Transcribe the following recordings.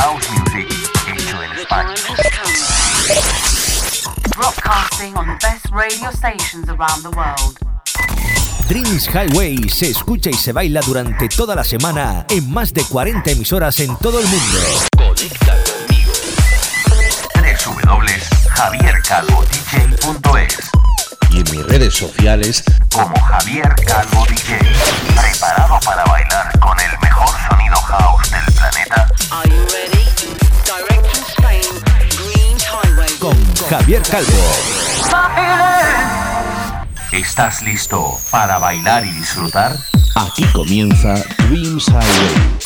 house music hecho en España. broadcasting on the best radio stations around the world. Dreams Highway se escucha y se baila durante toda la semana en más de 40 emisoras en todo el mundo. Conecta conmigo. www.javiercalvodj.es y en mis redes sociales como Javier Calvo DJ. Preparado para bailar Javier Calvo. ¿Estás listo para bailar y disfrutar? aquí comienza Dreams Highway.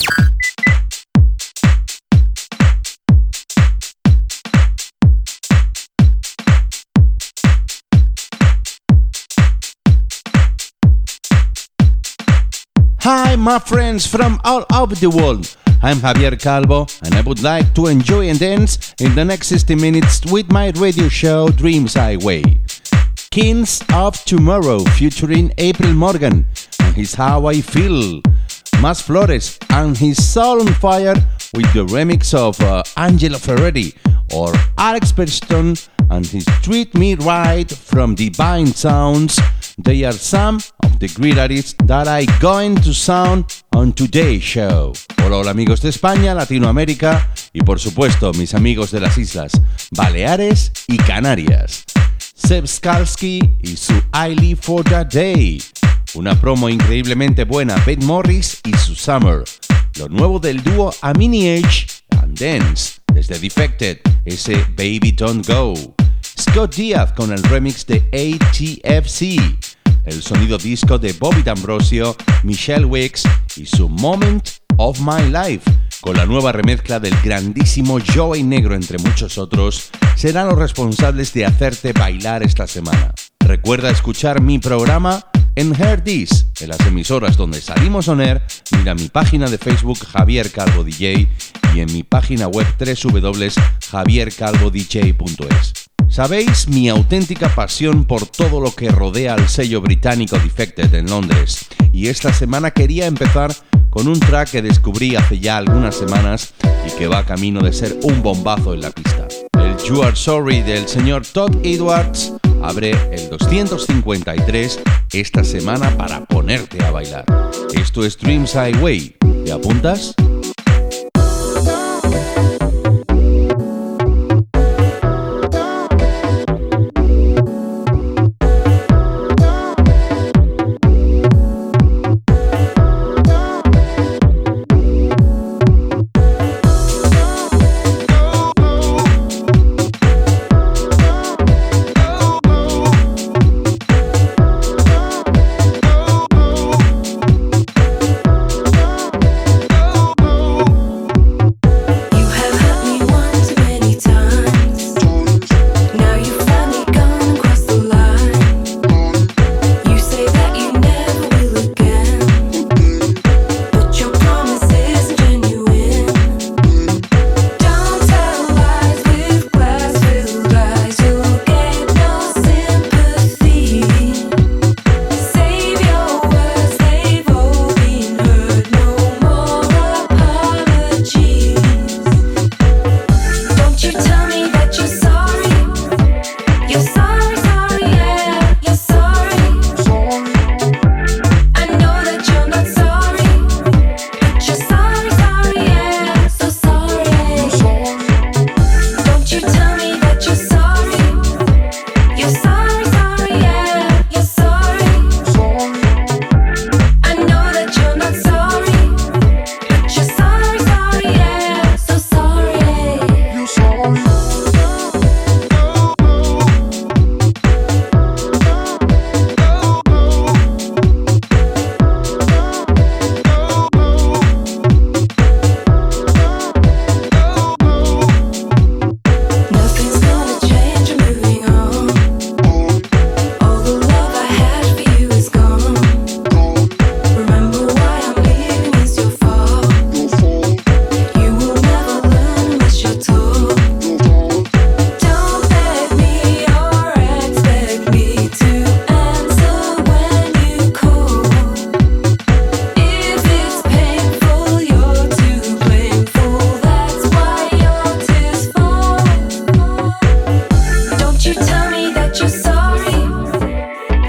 Hi, my friends from all over the world. I'm Javier Calvo, and I would like to enjoy and dance in the next 60 minutes with my radio show Dreams Highway. Kings of Tomorrow featuring April Morgan and his How I Feel. Mas Flores and his Soul on Fire with the remix of uh, Angelo Ferretti or Alex Preston and his Treat Me Right from Divine Sounds. They are some of the great artists that I going to sound on today's show. Hola, hola amigos de España, Latinoamérica y por supuesto mis amigos de las islas Baleares y Canarias. Seb Skalski y su I for That Day. Una promo increíblemente buena, Beth Morris y su Summer. Lo nuevo del dúo Amini Age and Dance, desde Defected, ese Baby Don't Go. Scott Diaz con el remix de ATFC. El sonido disco de Bobby D'Ambrosio, Michelle Wicks y su Moment of My Life, con la nueva remezcla del grandísimo Joey Negro, entre muchos otros, serán los responsables de hacerte bailar esta semana. Recuerda escuchar mi programa en Hear This, en las emisoras donde salimos on air, mira mi página de Facebook Javier Calvo DJ y en mi página web www.javiercalvodj.es. Sabéis mi auténtica pasión por todo lo que rodea al sello británico Defected en Londres, y esta semana quería empezar con un track que descubrí hace ya algunas semanas y que va camino de ser un bombazo en la pista. El You Are Sorry del señor Todd Edwards abre el 253 esta semana para ponerte a bailar. Esto es Dreams Highway. ¿Te apuntas?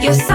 Yes.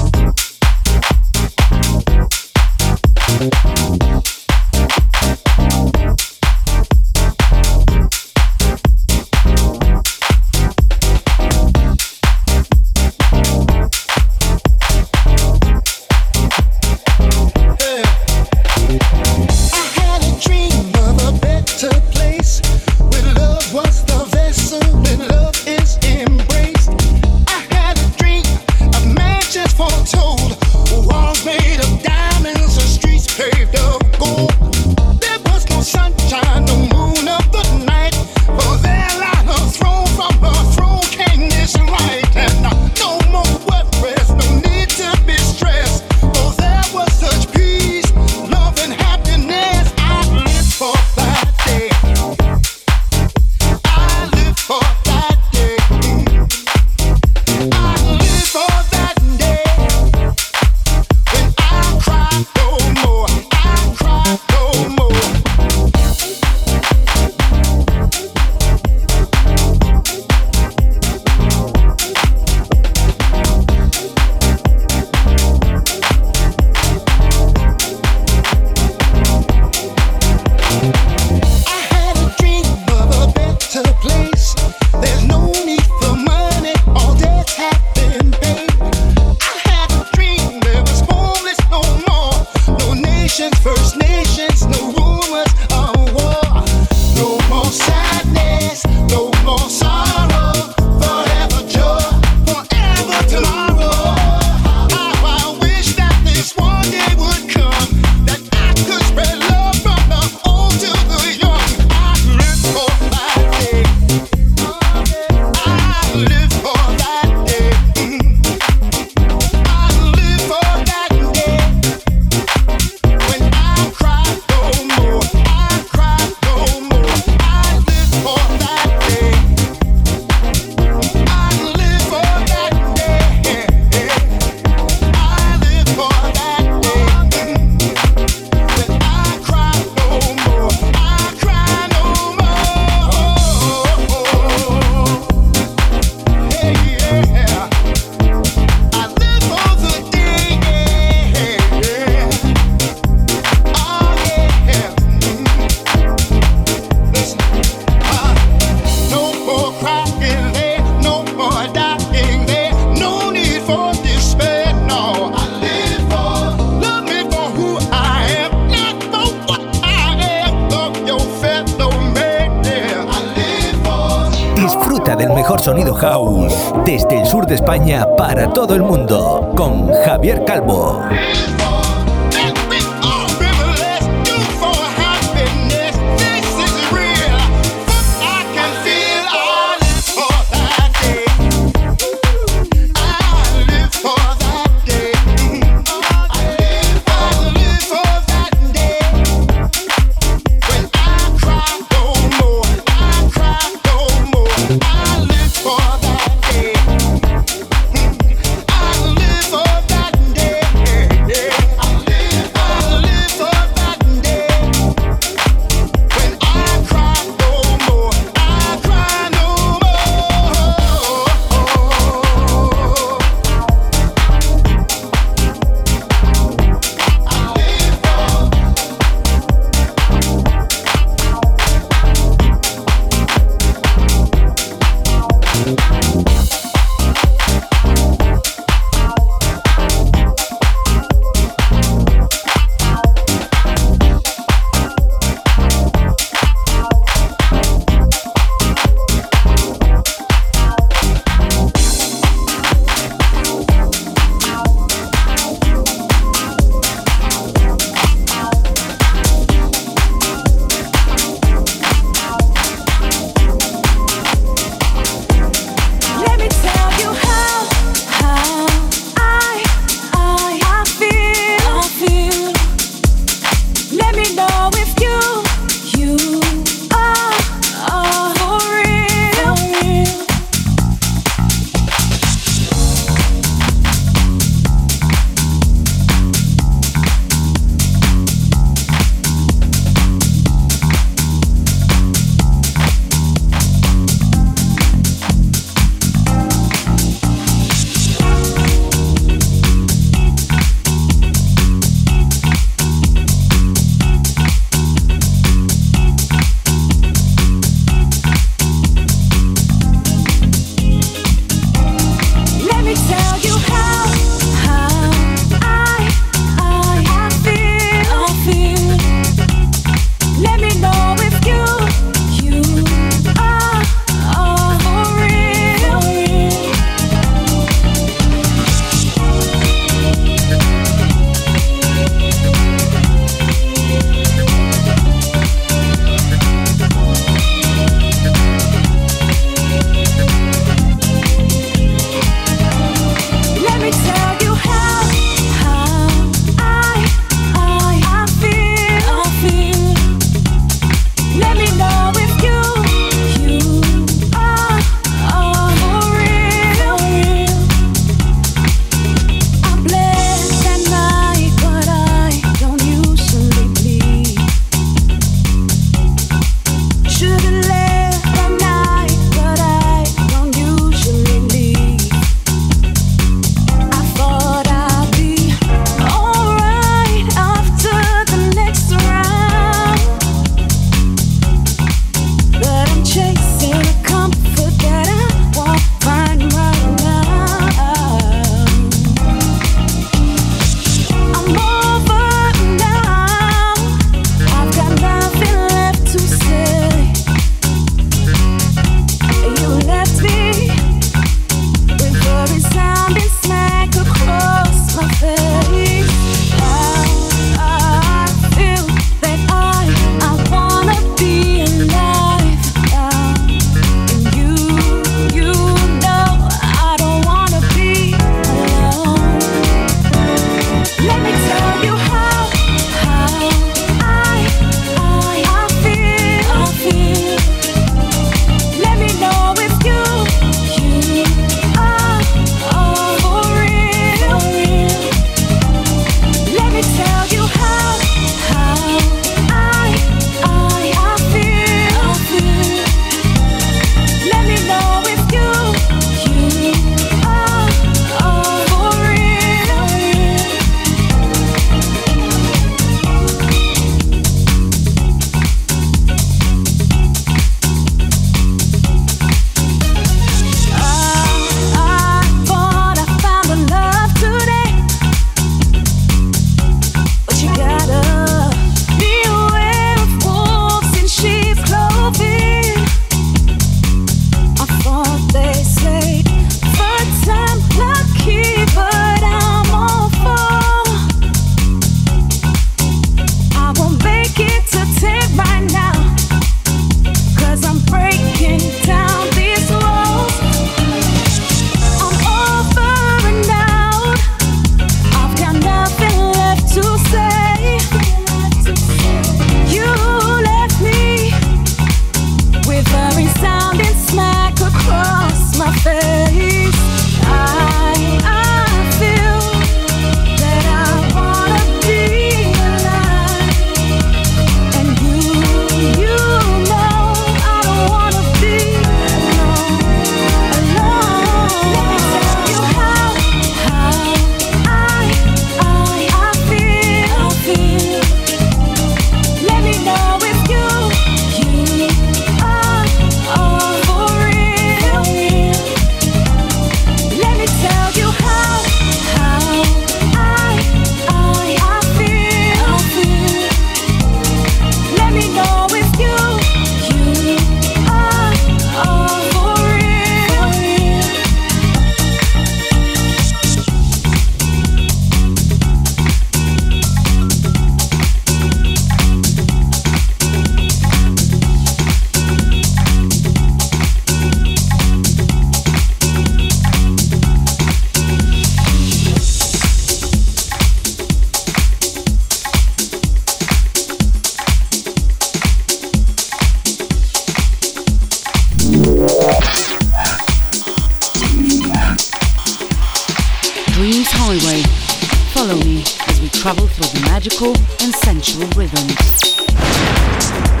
We travel through the magical and sensual rhythms.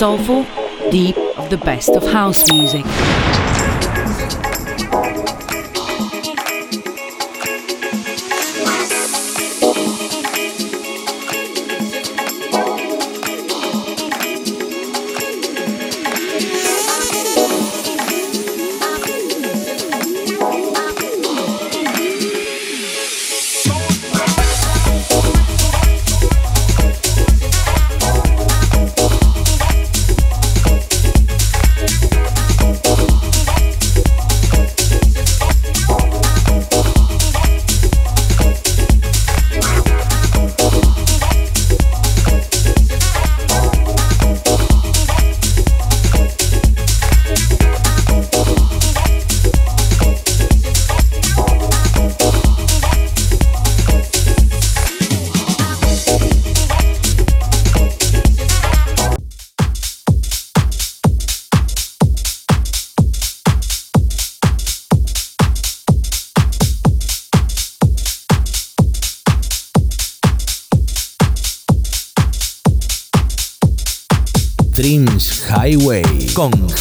Soulful, deep of the best of house music.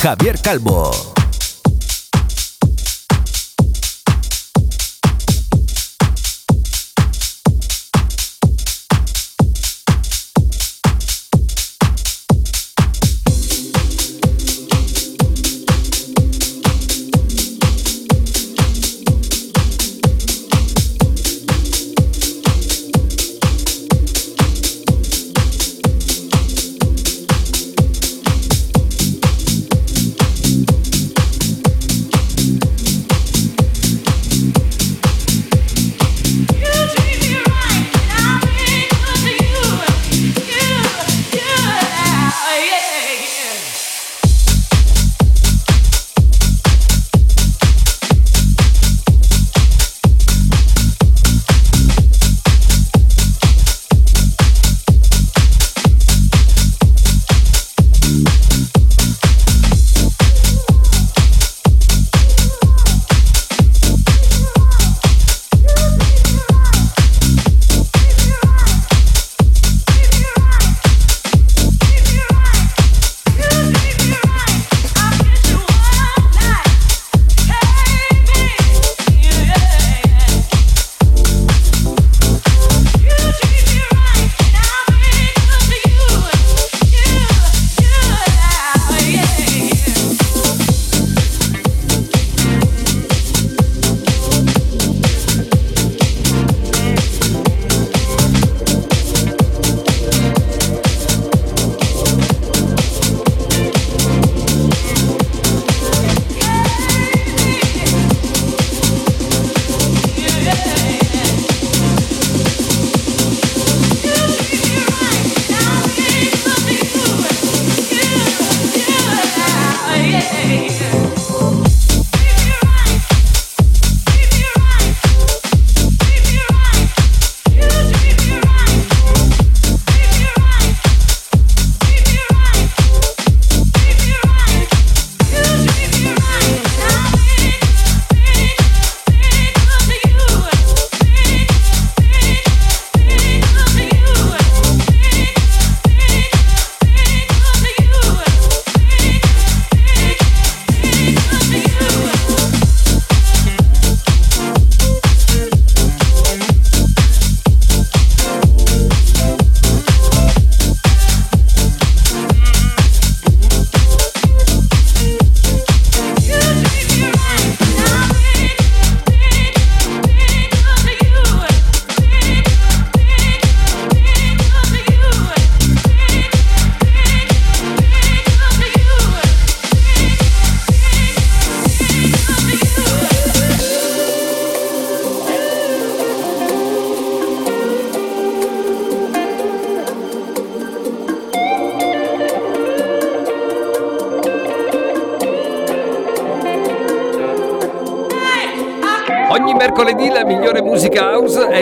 Javier Calvo.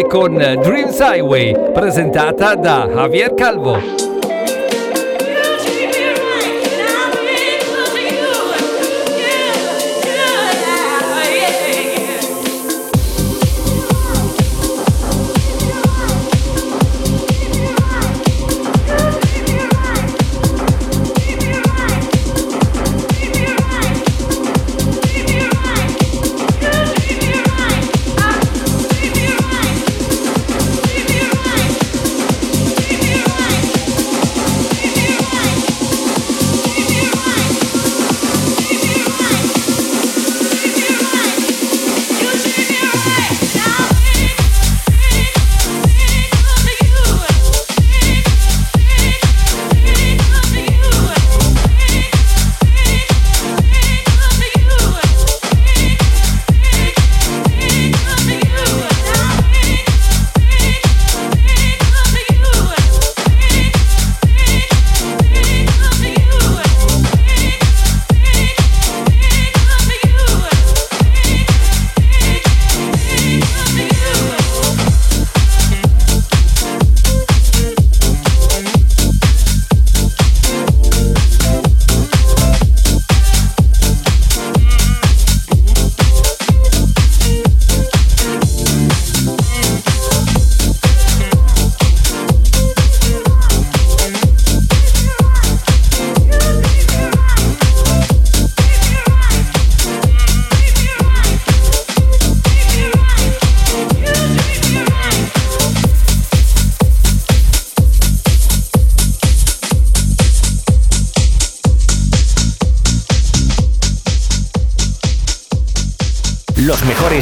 Con Dreams Highway, presentata da Javier Calvo.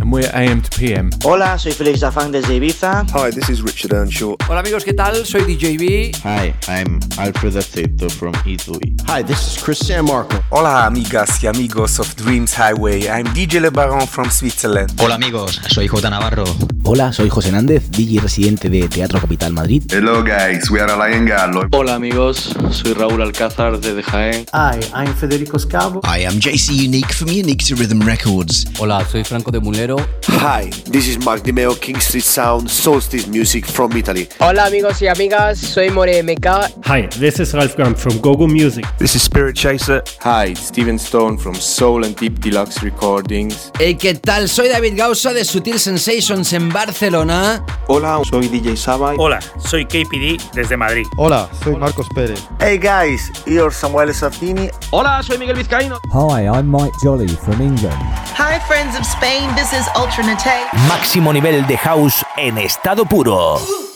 And we're AM to PM. Hola, soy Felix Zafang desde Ibiza. Hi, this is Richard Earnshaw. Hola amigos, ¿qué tal? Soy DJB. Hi, I'm Alfred Aceto from Italy. Hi, this is Christian Marco. Hola amigas y amigos of Dreams Highway. I'm DJ Le Baron from Switzerland. Hola amigos, soy J Navarro. Hola, soy José Nández, DJ residente de Teatro Capital Madrid. Hello guys, we are Lion Gallo. Hola amigos, soy Raúl Alcázar desde Jaén. Hi, I'm Federico Scavo. I am JC Unique from Unique to Rhythm Records. Hola, soy Franco de Mulero. Hi, this is Mark Dimeo, King Street Sound, Solstice Music from Italy. Hola amigos y amigas, soy More MK. Hi, this is Ralph Graham from Gogo Music. This is Spirit Chaser. Hi, it's Steven Stone from Soul and Deep Deluxe Recordings. Hey, ¿qué tal? Soy David Gausa de Sutil Sensations en Barcelona. Hola, soy DJ Saba. Hola, soy KPD desde Madrid. Hola, soy Marcos Pérez. Hey guys, you're Samuel Sardini. Hola, soy Miguel Vizcaíno. Hi, I'm Mike Jolly from England. Hi friends of Spain, this is Ultra Nate. Máximo nivel de house en estado puro.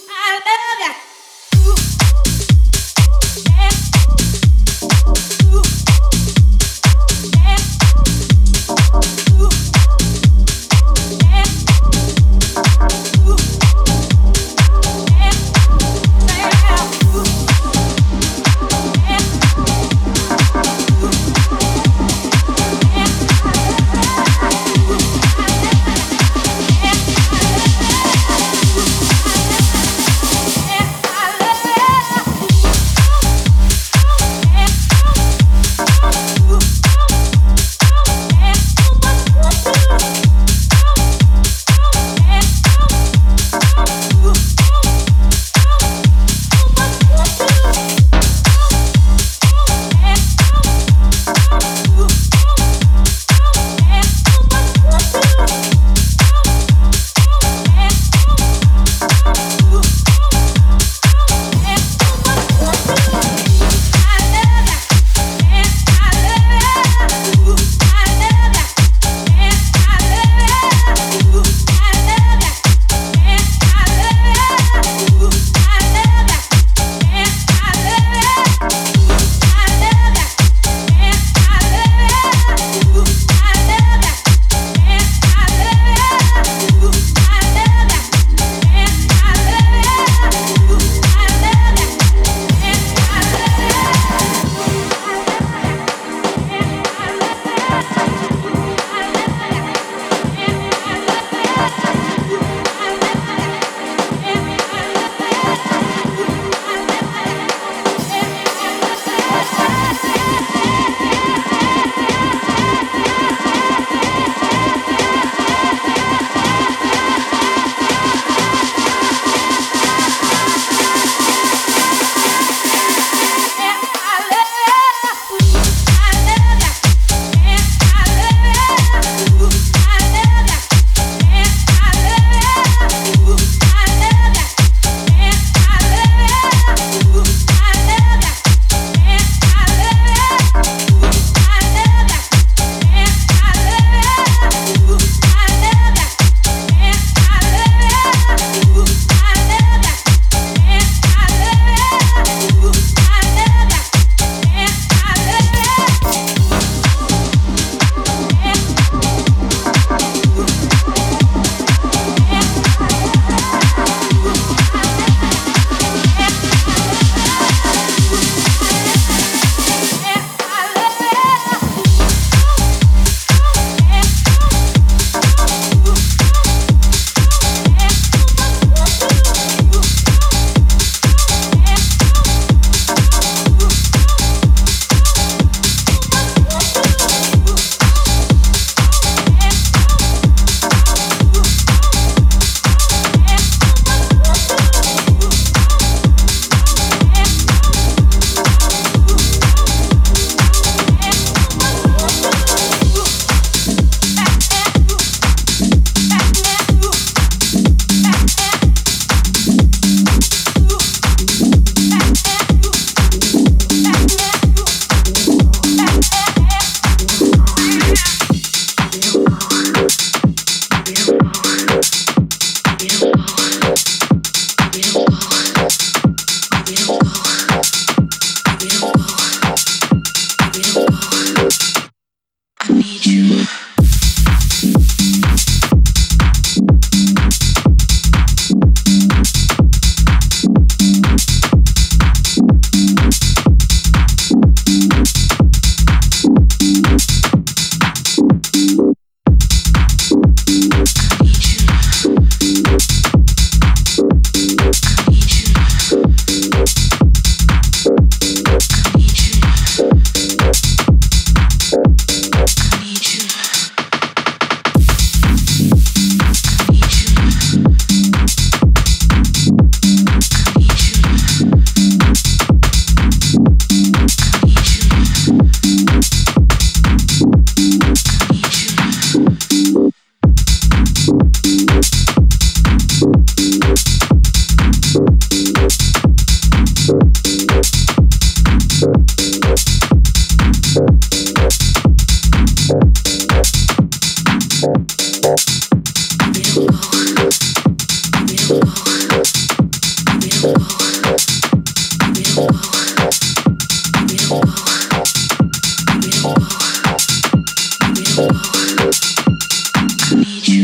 need you.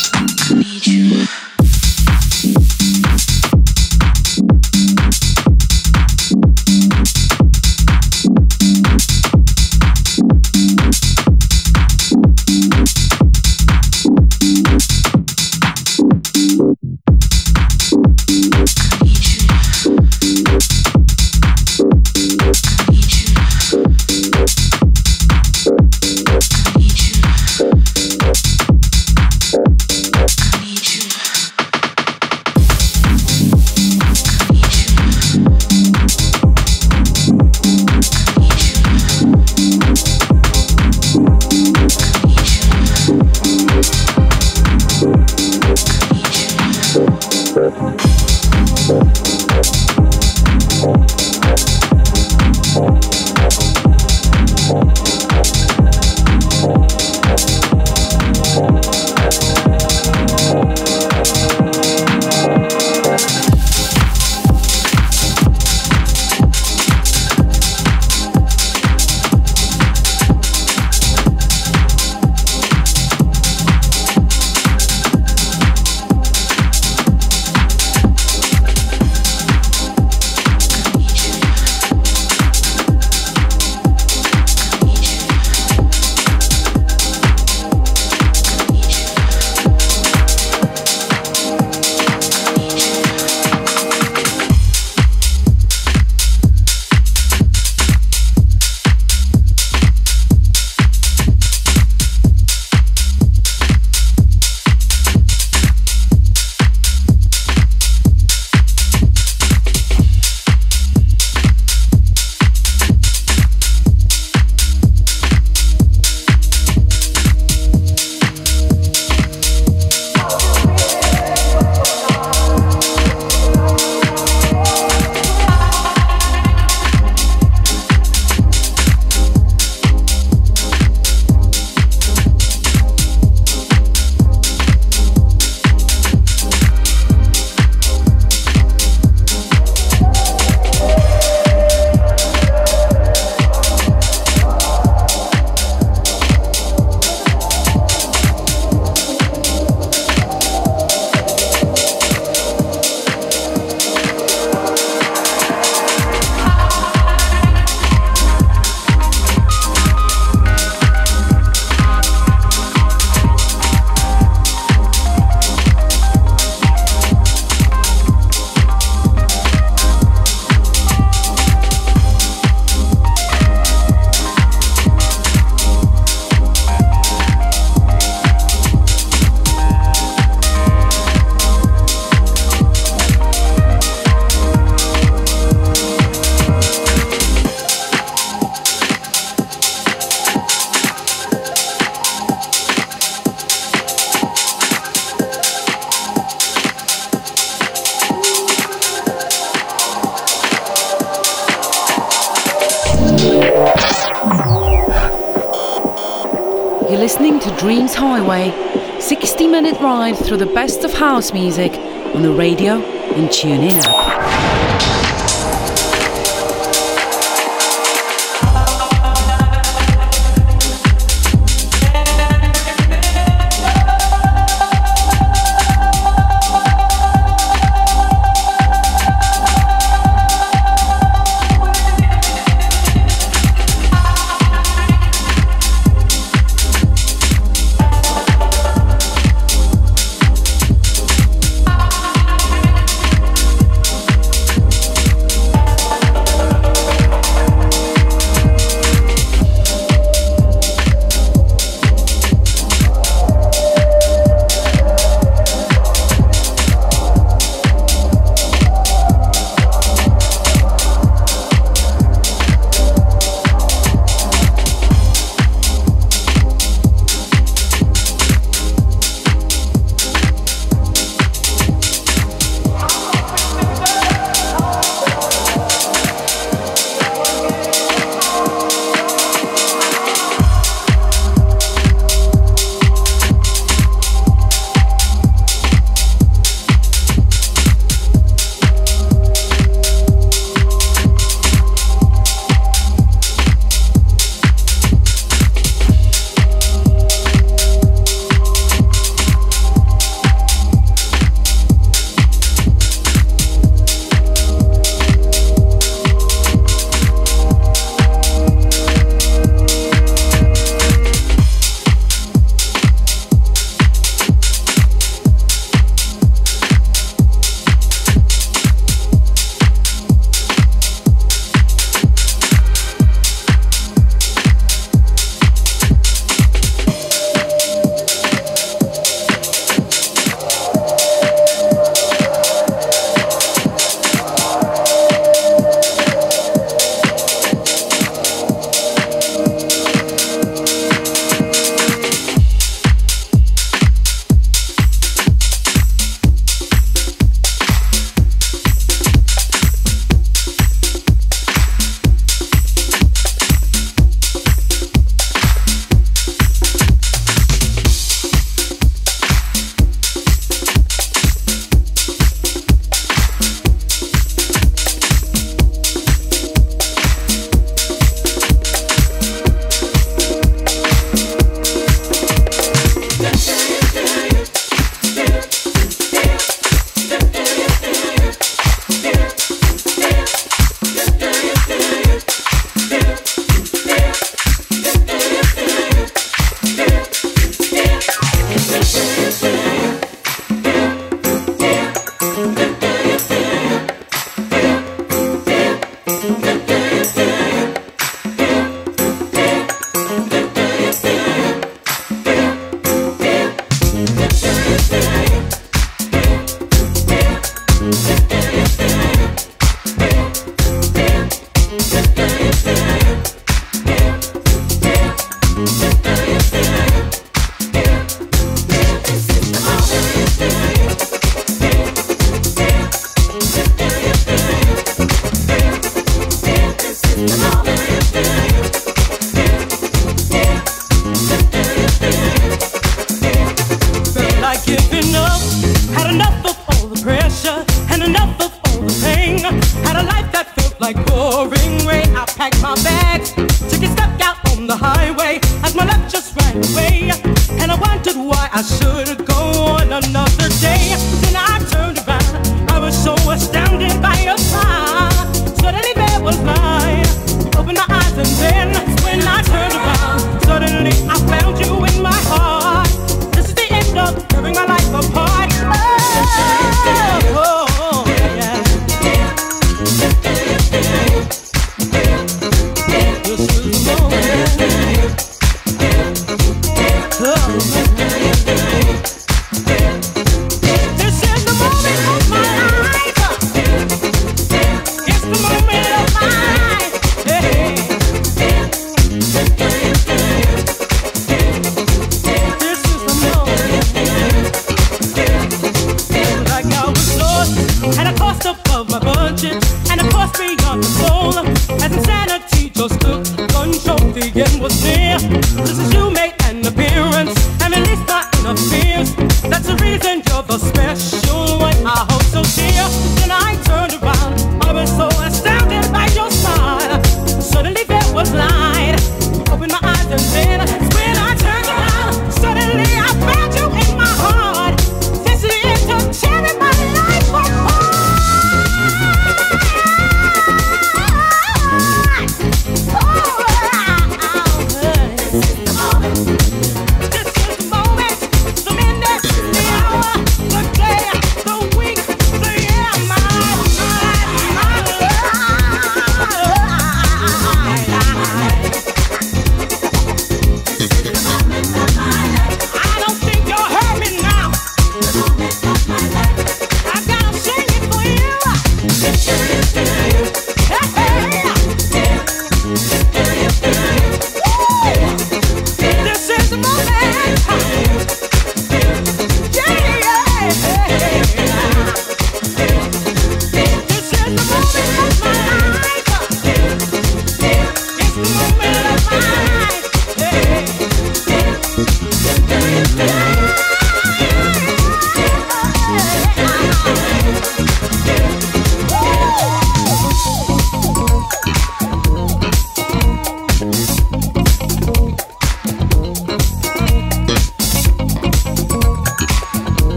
House music on the radio and TuneIn app.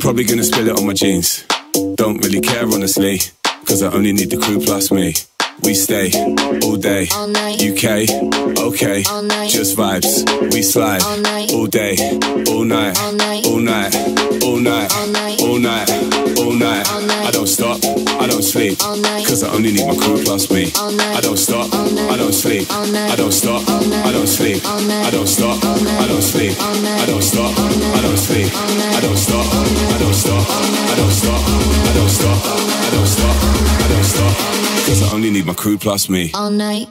Probably gonna spill it on my jeans. Don't really care honestly, cause I only need the crew plus me. We stay all day, UK, okay, just vibes. We slide all day, all night, all night, all night, all night, all night. I don't stop, I don't sleep, cause I only need my crew plus me. I don't stop, I don't sleep, I don't stop, I don't sleep, I don't stop, I don't sleep, I don't stop, I don't sleep, I don't stop, I don't stop, I don't stop, I don't stop, I don't stop, I don't stop, cause I only need my crew plus me. All night.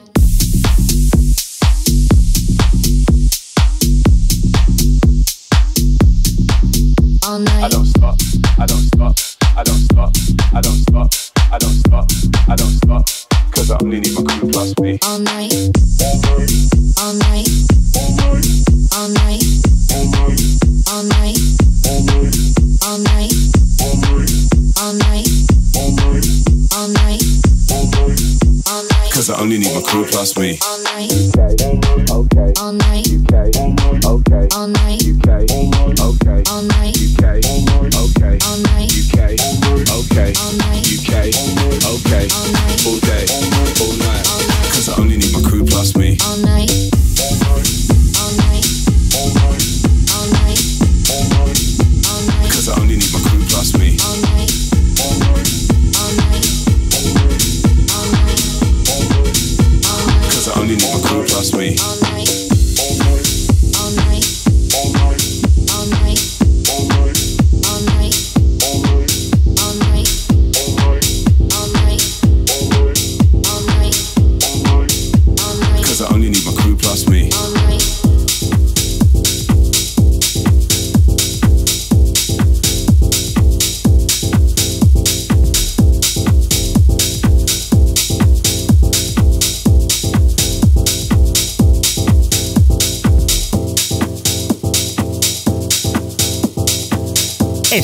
All night. I don't stop, I don't stop, I don't stop, I don't stop, I don't stop, I don't stop, cause I only need my crew plus me. All night. All night. All night. All night. All night. All night. All night. All night. Cause I only need my crew plus me. All day. All night. Cause I only need my crew plus me.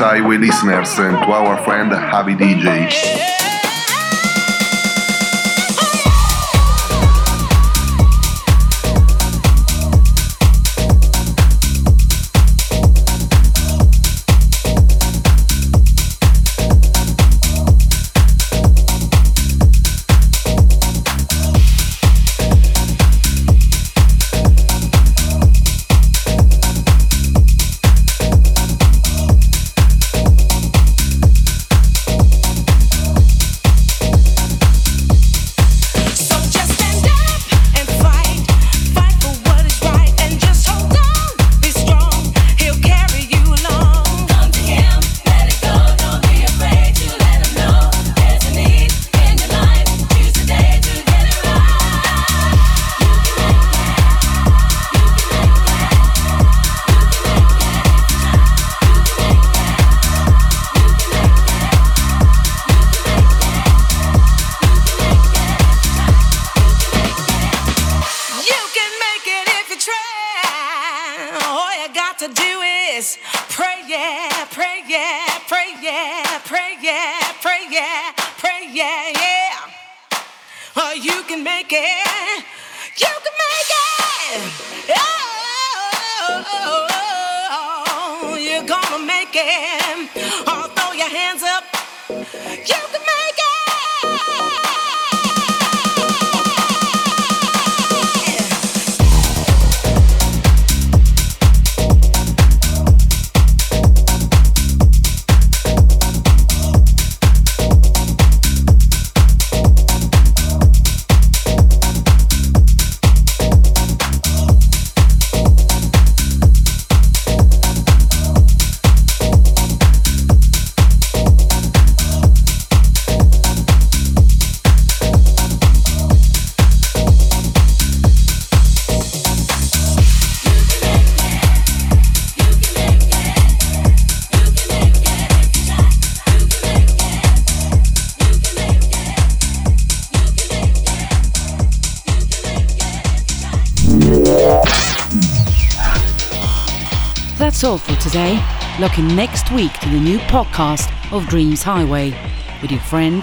Highway listeners and to our friend Javi DJ. Today. Looking next week to the new podcast of Dreams Highway with your friend